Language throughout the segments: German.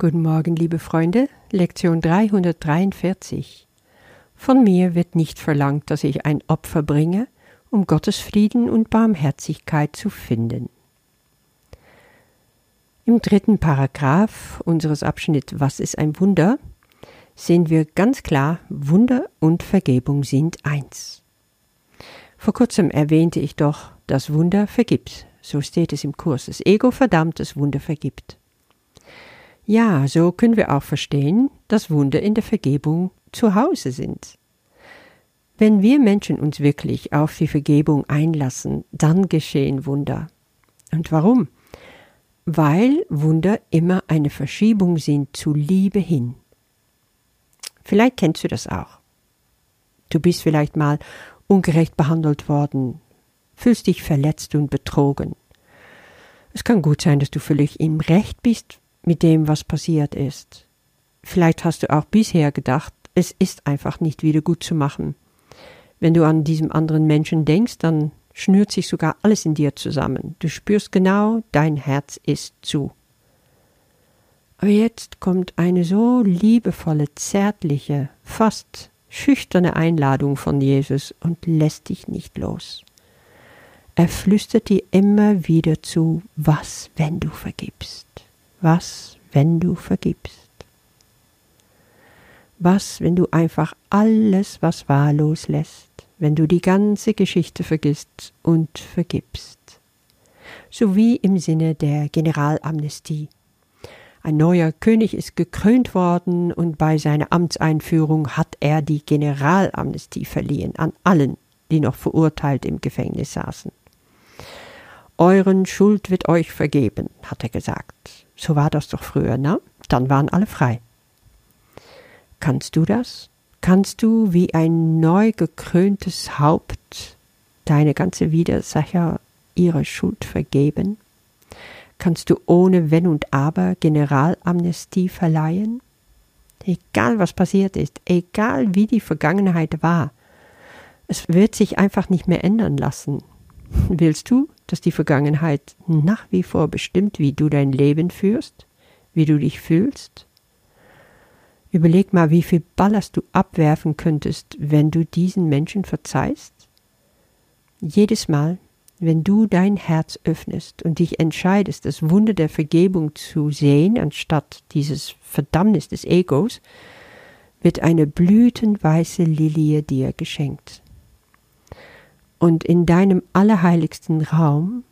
Guten Morgen, liebe Freunde, Lektion 343. Von mir wird nicht verlangt, dass ich ein Opfer bringe, um Gottes Frieden und Barmherzigkeit zu finden. Im dritten Paragraph unseres Abschnitts Was ist ein Wunder? sehen wir ganz klar, Wunder und Vergebung sind eins. Vor kurzem erwähnte ich doch, das Wunder vergibt. So steht es im Kurs. Das Ego verdammt, das Wunder vergibt. Ja, so können wir auch verstehen, dass Wunder in der Vergebung zu Hause sind. Wenn wir Menschen uns wirklich auf die Vergebung einlassen, dann geschehen Wunder. Und warum? Weil Wunder immer eine Verschiebung sind zu Liebe hin. Vielleicht kennst du das auch. Du bist vielleicht mal ungerecht behandelt worden, fühlst dich verletzt und betrogen. Es kann gut sein, dass du völlig im Recht bist, mit dem, was passiert ist. Vielleicht hast du auch bisher gedacht, es ist einfach nicht wieder gut zu machen. Wenn du an diesem anderen Menschen denkst, dann schnürt sich sogar alles in dir zusammen. Du spürst genau, dein Herz ist zu. Aber jetzt kommt eine so liebevolle, zärtliche, fast schüchterne Einladung von Jesus und lässt dich nicht los. Er flüstert dir immer wieder zu, was, wenn du vergibst. Was, wenn du vergibst? Was, wenn du einfach alles, was war, loslässt, wenn du die ganze Geschichte vergisst und vergibst? So wie im Sinne der Generalamnestie. Ein neuer König ist gekrönt worden und bei seiner Amtseinführung hat er die Generalamnestie verliehen an allen, die noch verurteilt im Gefängnis saßen. Euren Schuld wird euch vergeben, hat er gesagt. So war das doch früher, ne? Dann waren alle frei. Kannst du das? Kannst du wie ein neu gekröntes Haupt deine ganze Widersacher ihre Schuld vergeben? Kannst du ohne Wenn und Aber Generalamnestie verleihen? Egal was passiert ist, egal wie die Vergangenheit war, es wird sich einfach nicht mehr ändern lassen. Willst du, dass die Vergangenheit nach wie vor bestimmt, wie du dein Leben führst, wie du dich fühlst? Überleg mal, wie viel Ballast du abwerfen könntest, wenn du diesen Menschen verzeihst. Jedes Mal, wenn du dein Herz öffnest und dich entscheidest, das Wunder der Vergebung zu sehen, anstatt dieses Verdammnis des Egos, wird eine blütenweiße Lilie dir geschenkt. Und in deinem allerheiligsten Raum,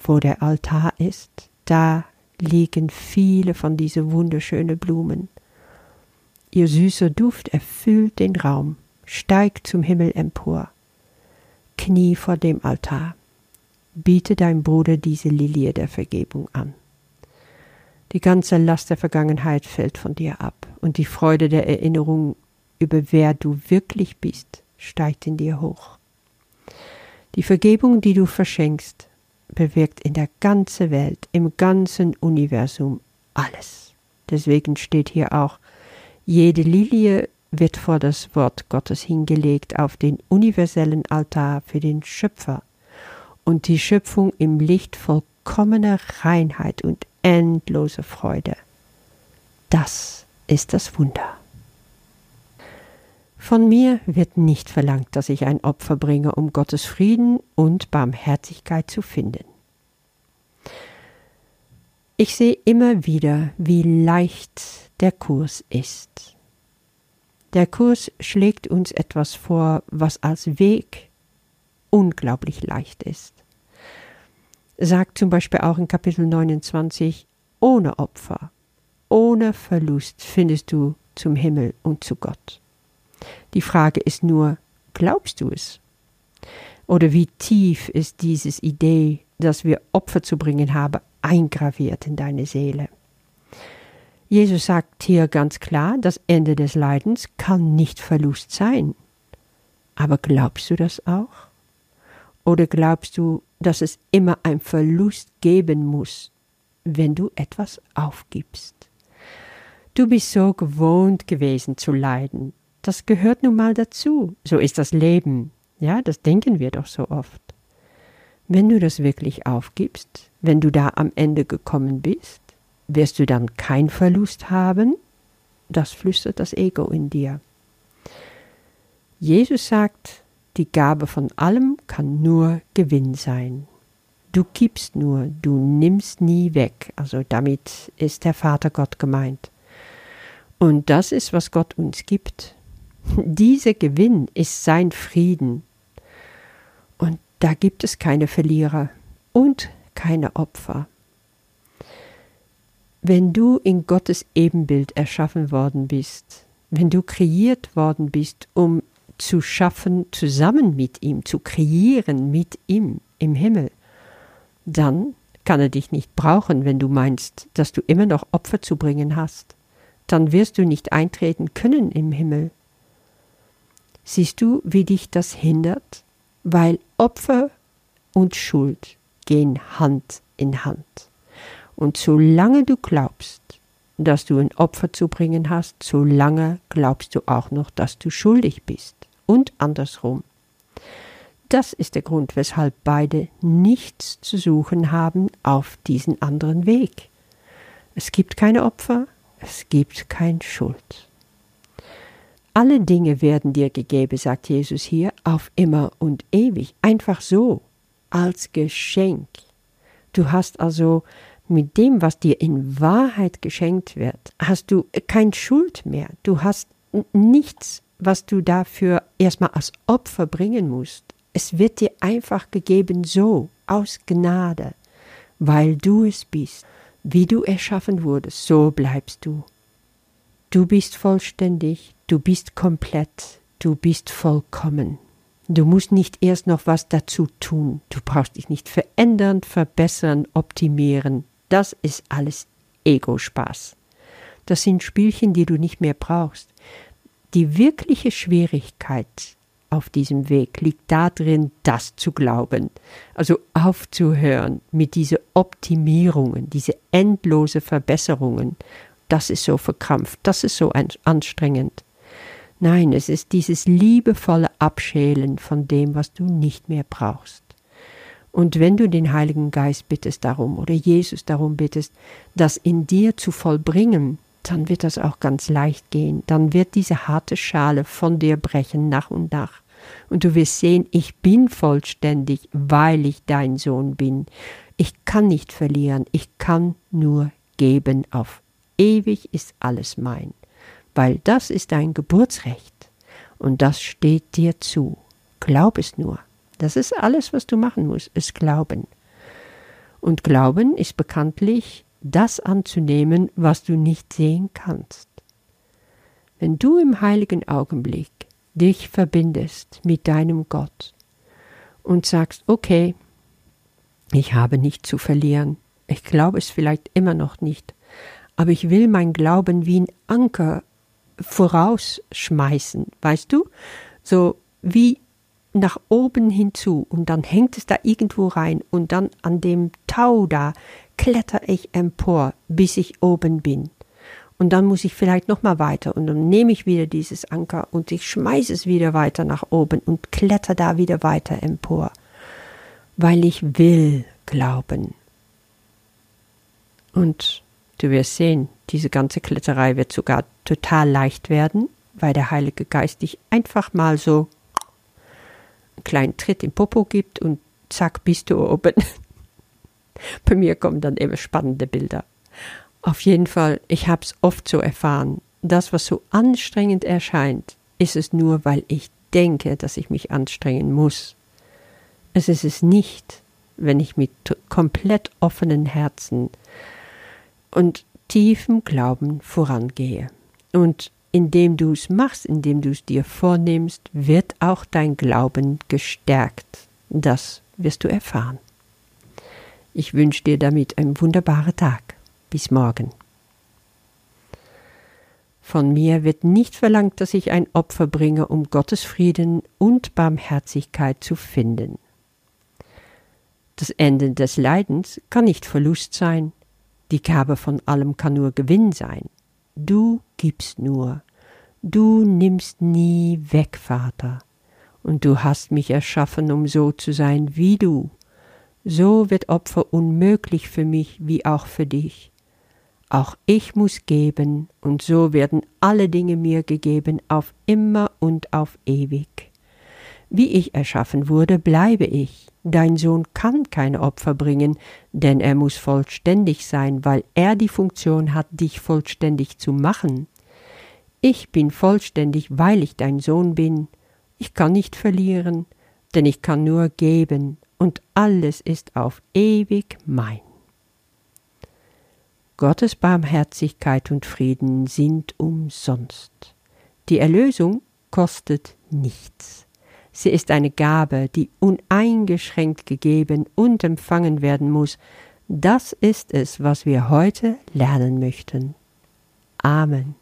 wo der Altar ist, da liegen viele von diesen wunderschönen Blumen. Ihr süßer Duft erfüllt den Raum, steigt zum Himmel empor. Knie vor dem Altar. Biete deinem Bruder diese Lilie der Vergebung an. Die ganze Last der Vergangenheit fällt von dir ab, und die Freude der Erinnerung über wer du wirklich bist, steigt in dir hoch. Die Vergebung, die du verschenkst, bewirkt in der ganzen Welt, im ganzen Universum alles. Deswegen steht hier auch, jede Lilie wird vor das Wort Gottes hingelegt auf den universellen Altar für den Schöpfer und die Schöpfung im Licht vollkommener Reinheit und endloser Freude. Das ist das Wunder. Von mir wird nicht verlangt, dass ich ein Opfer bringe, um Gottes Frieden und Barmherzigkeit zu finden. Ich sehe immer wieder, wie leicht der Kurs ist. Der Kurs schlägt uns etwas vor, was als Weg unglaublich leicht ist. Sagt zum Beispiel auch in Kapitel 29, ohne Opfer, ohne Verlust findest du zum Himmel und zu Gott. Die Frage ist nur, glaubst du es? Oder wie tief ist dieses Idee, dass wir Opfer zu bringen haben, eingraviert in deine Seele? Jesus sagt hier ganz klar, das Ende des Leidens kann nicht Verlust sein. Aber glaubst du das auch? Oder glaubst du, dass es immer ein Verlust geben muss, wenn du etwas aufgibst? Du bist so gewohnt gewesen zu leiden, das gehört nun mal dazu. So ist das Leben. Ja, das denken wir doch so oft. Wenn du das wirklich aufgibst, wenn du da am Ende gekommen bist, wirst du dann keinen Verlust haben? Das flüstert das Ego in dir. Jesus sagt, die Gabe von allem kann nur Gewinn sein. Du gibst nur, du nimmst nie weg. Also damit ist der Vater Gott gemeint. Und das ist, was Gott uns gibt. Dieser Gewinn ist sein Frieden. Und da gibt es keine Verlierer und keine Opfer. Wenn du in Gottes Ebenbild erschaffen worden bist, wenn du kreiert worden bist, um zu schaffen zusammen mit ihm, zu kreieren mit ihm im Himmel, dann kann er dich nicht brauchen, wenn du meinst, dass du immer noch Opfer zu bringen hast. Dann wirst du nicht eintreten können im Himmel. Siehst du, wie dich das hindert? Weil Opfer und Schuld gehen Hand in Hand. Und solange du glaubst, dass du ein Opfer zu bringen hast, solange glaubst du auch noch, dass du schuldig bist. Und andersrum. Das ist der Grund, weshalb beide nichts zu suchen haben auf diesen anderen Weg. Es gibt keine Opfer, es gibt kein Schuld. Alle Dinge werden dir gegeben, sagt Jesus hier, auf immer und ewig, einfach so, als Geschenk. Du hast also mit dem, was dir in Wahrheit geschenkt wird, hast du kein Schuld mehr. Du hast nichts, was du dafür erstmal als Opfer bringen musst. Es wird dir einfach gegeben so, aus Gnade, weil du es bist. Wie du erschaffen wurdest, so bleibst du. Du bist vollständig, du bist komplett, du bist vollkommen. Du musst nicht erst noch was dazu tun. Du brauchst dich nicht verändern, verbessern, optimieren. Das ist alles Ego-Spaß. Das sind Spielchen, die du nicht mehr brauchst. Die wirkliche Schwierigkeit auf diesem Weg liegt darin, das zu glauben, also aufzuhören mit diesen Optimierungen, diese endlose Verbesserungen. Das ist so verkrampft, das ist so anstrengend. Nein, es ist dieses liebevolle Abschälen von dem, was du nicht mehr brauchst. Und wenn du den Heiligen Geist bittest darum oder Jesus darum bittest, das in dir zu vollbringen, dann wird das auch ganz leicht gehen. Dann wird diese harte Schale von dir brechen nach und nach. Und du wirst sehen, ich bin vollständig, weil ich dein Sohn bin. Ich kann nicht verlieren, ich kann nur geben. Auf ewig ist alles mein, weil das ist dein Geburtsrecht. Und das steht dir zu. Glaub es nur. Das ist alles, was du machen musst, ist Glauben. Und Glauben ist bekanntlich das anzunehmen, was du nicht sehen kannst. Wenn du im heiligen Augenblick dich verbindest mit deinem Gott und sagst, okay, ich habe nichts zu verlieren, ich glaube es vielleicht immer noch nicht, aber ich will mein Glauben wie ein Anker vorausschmeißen, weißt du? So wie nach oben hinzu und dann hängt es da irgendwo rein und dann an dem Tau da kletter ich empor, bis ich oben bin. Und dann muss ich vielleicht noch mal weiter und dann nehme ich wieder dieses Anker und ich schmeiße es wieder weiter nach oben und kletter da wieder weiter empor, weil ich will glauben. Und du wirst sehen, diese ganze Kletterei wird sogar total leicht werden, weil der Heilige Geist dich einfach mal so einen kleinen Tritt im Popo gibt und zack bist du oben. Bei mir kommen dann immer spannende Bilder. Auf jeden Fall, ich habe es oft so erfahren. Das, was so anstrengend erscheint, ist es nur, weil ich denke, dass ich mich anstrengen muss. Es ist es nicht, wenn ich mit komplett offenen Herzen und tiefem Glauben vorangehe. Und indem du es machst, indem du es dir vornimmst, wird auch dein Glauben gestärkt. Das wirst du erfahren. Ich wünsche dir damit einen wunderbaren Tag. Bis morgen. Von mir wird nicht verlangt, dass ich ein Opfer bringe, um Gottes Frieden und Barmherzigkeit zu finden. Das Ende des Leidens kann nicht Verlust sein, die Gabe von allem kann nur Gewinn sein. Du gibst nur, du nimmst nie weg, Vater, und du hast mich erschaffen, um so zu sein wie du. So wird Opfer unmöglich für mich wie auch für dich. auch ich muss geben, und so werden alle Dinge mir gegeben auf immer und auf ewig. Wie ich erschaffen wurde, bleibe ich. Dein Sohn kann keine Opfer bringen, denn er muss vollständig sein, weil er die Funktion hat, dich vollständig zu machen. Ich bin vollständig, weil ich dein Sohn bin. Ich kann nicht verlieren, denn ich kann nur geben, und alles ist auf ewig mein. Gottes Barmherzigkeit und Frieden sind umsonst. Die Erlösung kostet nichts. Sie ist eine Gabe, die uneingeschränkt gegeben und empfangen werden muss. Das ist es, was wir heute lernen möchten. Amen.